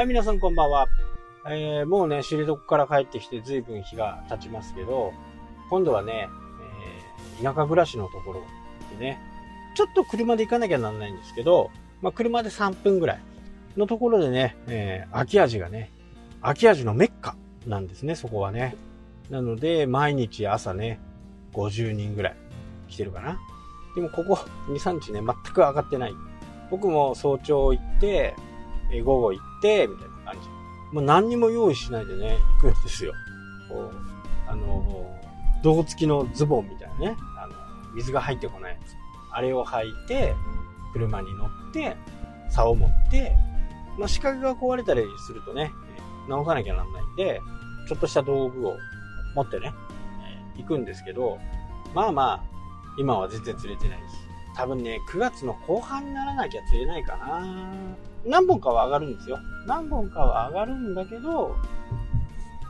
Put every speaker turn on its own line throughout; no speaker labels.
はい、皆さんこんばんは。えー、もうね、知床から帰ってきて随分日が経ちますけど、今度はね、えー、田舎暮らしのところでね、ちょっと車で行かなきゃなんないんですけど、まあ、車で3分ぐらいのところでね、えー、秋味がね、秋味のメッカなんですね、そこはね。なので、毎日朝ね、50人ぐらい来てるかな。でもここ2、3日ね、全く上がってない。僕も早朝行って、え午後行て、みたいな感じ。もう何にも用意しないでね、行くんですよ。こう、あの、胴付きのズボンみたいなね、あの、水が入ってこないやつ。あれを履いて、車に乗って、竿を持って、まあ、仕掛けが壊れたりするとね、直さなきゃなんないんで、ちょっとした道具を持ってね、行くんですけど、まあまあ、今は全然釣れてないです。多分ね、9月の後半にならなきゃ釣れないかな。何本かは上がるんですよ。何本かは上がるんだけど、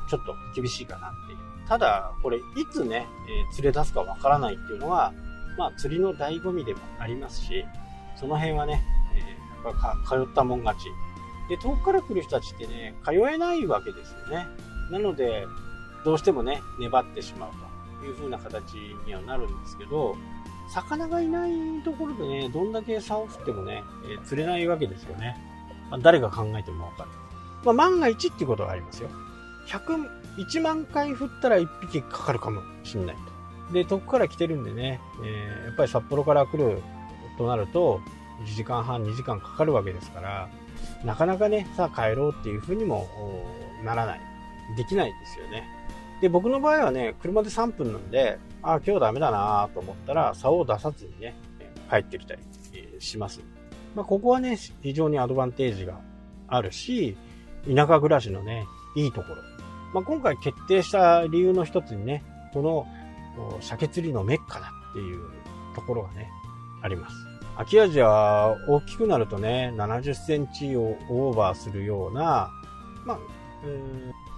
ちょっと厳しいかなっていう。ただ、これ、いつね、えー、釣れ出すかわからないっていうのは、まあ、釣りの醍醐味でもありますし、その辺はね、えー、やっぱ通ったもん勝ち。で、遠くから来る人たちってね、通えないわけですよね。なので、どうしてもね、粘ってしまうという風な形にはなるんですけど、魚がいないところでね、どんだけ竿を振ってもね、えー、釣れないわけですよね。まあ、誰が考えてもわかる。まあ、万が一っていうことがありますよ。100、1万回振ったら1匹かかるかもしんないと。で、遠くから来てるんでね、えー、やっぱり札幌から来るとなると、1時間半、2時間かかるわけですから、なかなかね、さあ帰ろうっていうふうにもならない。できないですよね。で、僕の場合はね、車で3分なんで、ああ、今日ダメだなと思ったら、竿を出さずにね、帰ってきたりします。まあ、ここはね、非常にアドバンテージがあるし、田舎暮らしのね、いいところ。まあ、今回決定した理由の一つにね、この鮭釣りのメッカだっていうところがね、あります。秋アジア大きくなるとね、70センチをオーバーするような、まあ、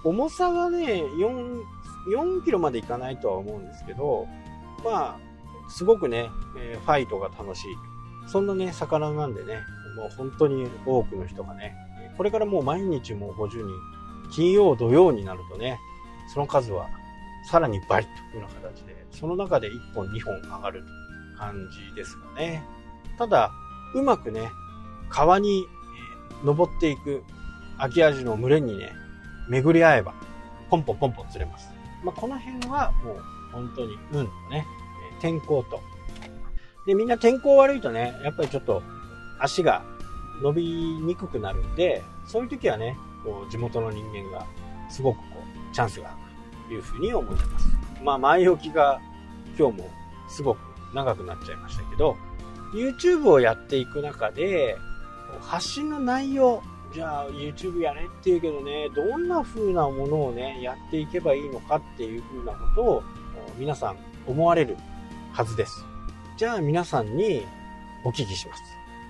重さはね、4、4キロまでいかないとは思うんですけど、まあ、すごくね、えファイトが楽しい。そんなね、魚なんでね、もう本当に多くの人がね、これからもう毎日もう50人、金曜、土曜になるとね、その数はさらに倍というような形で、その中で1本、2本上がる感じですかね。ただ、うまくね、川に登っていく秋アジの群れにね、巡り合えば、ポンポンポンポン釣れます。まあ、この辺はもう本当に運とね、天候と。で、みんな天候悪いとね、やっぱりちょっと足が伸びにくくなるんで、そういう時はね、こう地元の人間がすごくこうチャンスがあるというふうに思ってます。まあ前置きが今日もすごく長くなっちゃいましたけど、YouTube をやっていく中で、発信の内容、じゃあ YouTube やれって言うけどね、どんな風なものをね、やっていけばいいのかっていう風なことを皆さん思われるはずです。じゃあ皆さんにお聞きします。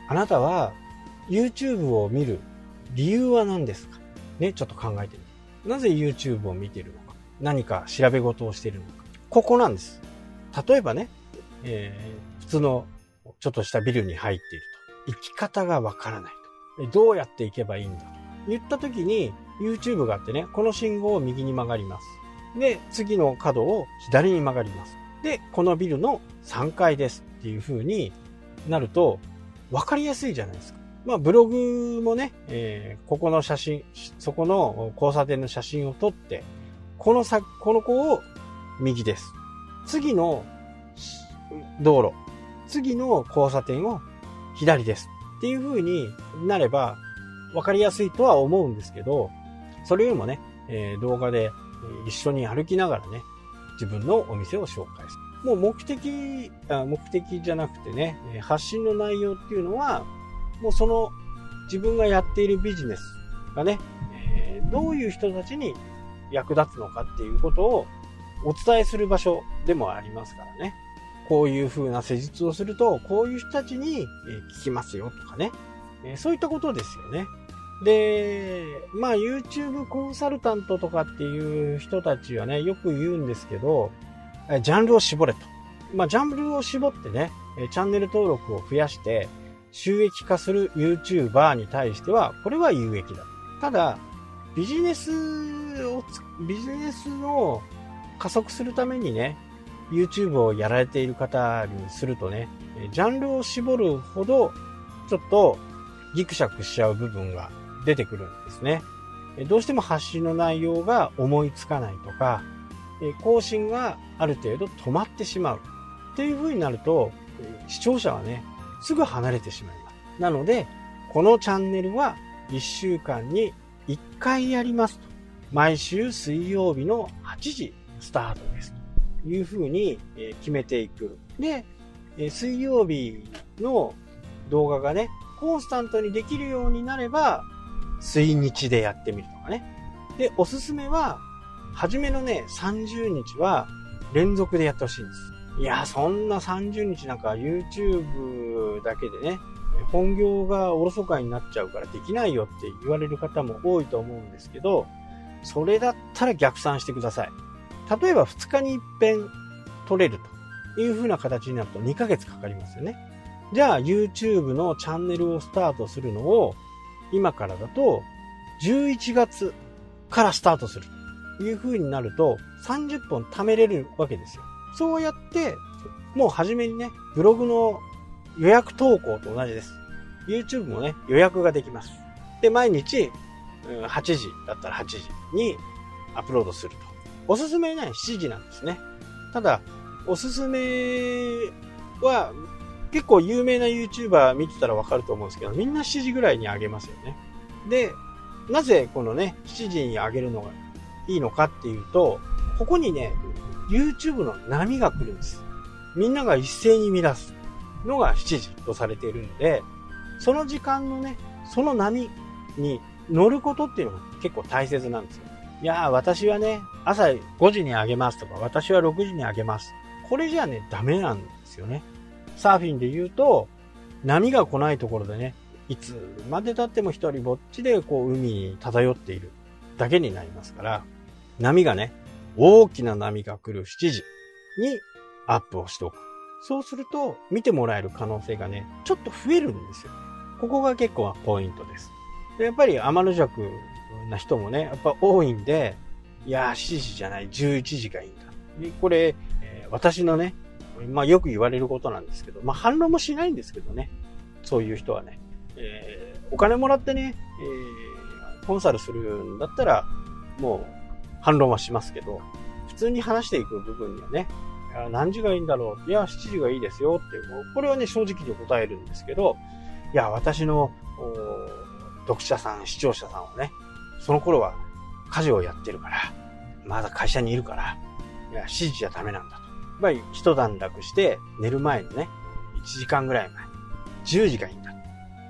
あなたは YouTube を見る理由は何ですか？ね、ちょっと考えてみて。なぜ YouTube を見てるのか？何か調べ事をしているのかここなんです。例えばね、えー、普通のちょっとしたビルに入っていると。生き方がわからない。どうやって行けばいいんだ？言った時に YouTube があってね、この信号を右に曲がります。で、次の角を左に曲がります。で、このビルの3階ですっていう風になると分かりやすいじゃないですか。まあブログもね、えー、ここの写真、そこの交差点の写真を撮って、このさ、この子を右です。次の道路、次の交差点を左です。っていう風になれば分かりやすいとは思うんですけど、それよりもね、えー、動画で一緒に歩きながらね、自分のお店を紹介する。もう目的、あ目的じゃなくてね、発信の内容っていうのは、もうその自分がやっているビジネスがね、えー、どういう人たちに役立つのかっていうことをお伝えする場所でもありますからね。こういう風な施術をすると、こういう人たちに聞きますよとかね。そういったことですよね。で、まあ YouTube コンサルタントとかっていう人たちはね、よく言うんですけど、ジャンルを絞れと。まあジャンルを絞ってね、チャンネル登録を増やして収益化する YouTuber に対しては、これは有益だ。ただ、ビジネスを、ビジネスを加速するためにね、YouTube をやられている方にするとね、ジャンルを絞るほど、ちょっとギクシャクしちゃう部分が出てくるんですね。どうしても発信の内容が思いつかないとか、更新がある程度止まってしまう。っていう風になると、視聴者はね、すぐ離れてしまいます。なので、このチャンネルは1週間に1回やりますと。毎週水曜日の8時スタートです。という風に決めていく。で、水曜日の動画がね、コンスタントにできるようになれば、水日でやってみるとかね。で、おすすめは、初めのね、30日は連続でやってほしいんです。いや、そんな30日なんか YouTube だけでね、本業がおろそかになっちゃうからできないよって言われる方も多いと思うんですけど、それだったら逆算してください。例えば2日に一遍取れるという風な形になると2ヶ月かかりますよね。じゃあ YouTube のチャンネルをスタートするのを今からだと11月からスタートするという風になると30本貯めれるわけですよ。そうやってもう初めにね、ブログの予約投稿と同じです。YouTube もね、予約ができます。で、毎日8時だったら8時にアップロードすると。おすすめね、7時なんですね。ただ、おすすめは結構有名な YouTuber 見てたらわかると思うんですけど、みんな7時ぐらいに上げますよね。で、なぜこのね、7時に上げるのがいいのかっていうと、ここにね、YouTube の波が来るんです。みんなが一斉に見出すのが7時とされているので、その時間のね、その波に乗ることっていうのが結構大切なんですよ。いや、私はね、朝5時に上げますとか、私は6時に上げます。これじゃね、ダメなんですよね。サーフィンで言うと、波が来ないところでね、いつまで経っても一人ぼっちでこう海に漂っているだけになりますから、波がね、大きな波が来る7時にアップをしておく。そうすると、見てもらえる可能性がね、ちょっと増えるんですよ。ここが結構ポイントです。でやっぱり天の弱な人もね、やっぱ多いんで、いやー、7時じゃない、11時がいいんだ。でこれ、えー、私のね、まあよく言われることなんですけど、まあ反論もしないんですけどね。そういう人はね。えー、お金もらってね、えー、コンサルするんだったら、もう反論はしますけど、普通に話していく部分にはね、何時がいいんだろういや、7時がいいですよっていう、もうこれはね、正直に答えるんですけど、いや、私の、読者さん、視聴者さんはね、その頃は家事をやってるから、まだ会社にいるから、いや、7時じゃダメなんだと。やっぱり一段落して寝る前のね、1時間ぐらい前、10時がいいんだ。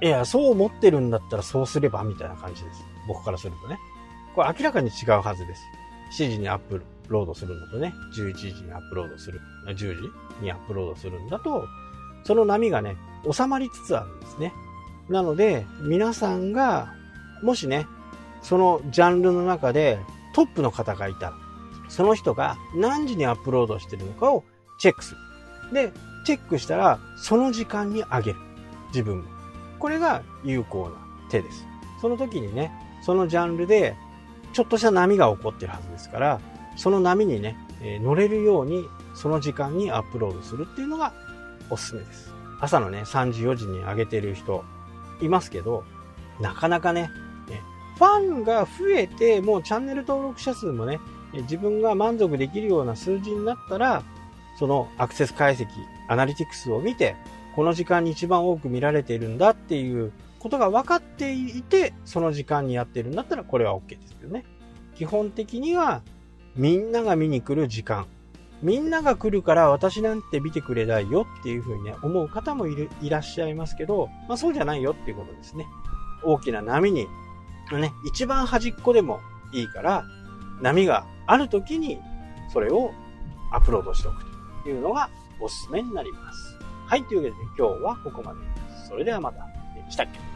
いや、そう思ってるんだったらそうすればみたいな感じです。僕からするとね。これ明らかに違うはずです。7時にアップロードするのとね、11時にアップロードする、10時にアップロードするんだと、その波がね、収まりつつあるんですね。なので、皆さんが、もしね、そのジャンルの中でトップの方がいたら、その人が何時にアップロードしてるのかをチェックする。で、チェックしたら、その時間にあげる。自分も。これが有効な手です。その時にね、そのジャンルで、ちょっとした波が起こってるはずですから、その波にね、え、乗れるように、その時間にアップロードするっていうのがおすすめです。朝のね、3時、4時に上げてる人いますけど、なかなかね、ファンが増えて、もうチャンネル登録者数もね、自分が満足できるような数字になったら、そのアクセス解析、アナリティクスを見て、この時間に一番多く見られているんだっていうことが分かっていて、その時間にやってるんだったらこれは OK ですけどね。基本的には、みんなが見に来る時間。みんなが来るから私なんて見てくれないよっていうふうにね、思う方もいる、いらっしゃいますけど、まあそうじゃないよっていうことですね。大きな波に、のね、一番端っこでもいいから、波がある時にそれをアップロードしておくというのがおすすめになります。はい、というわけで、今日はここまでです。それではまた。したっけ？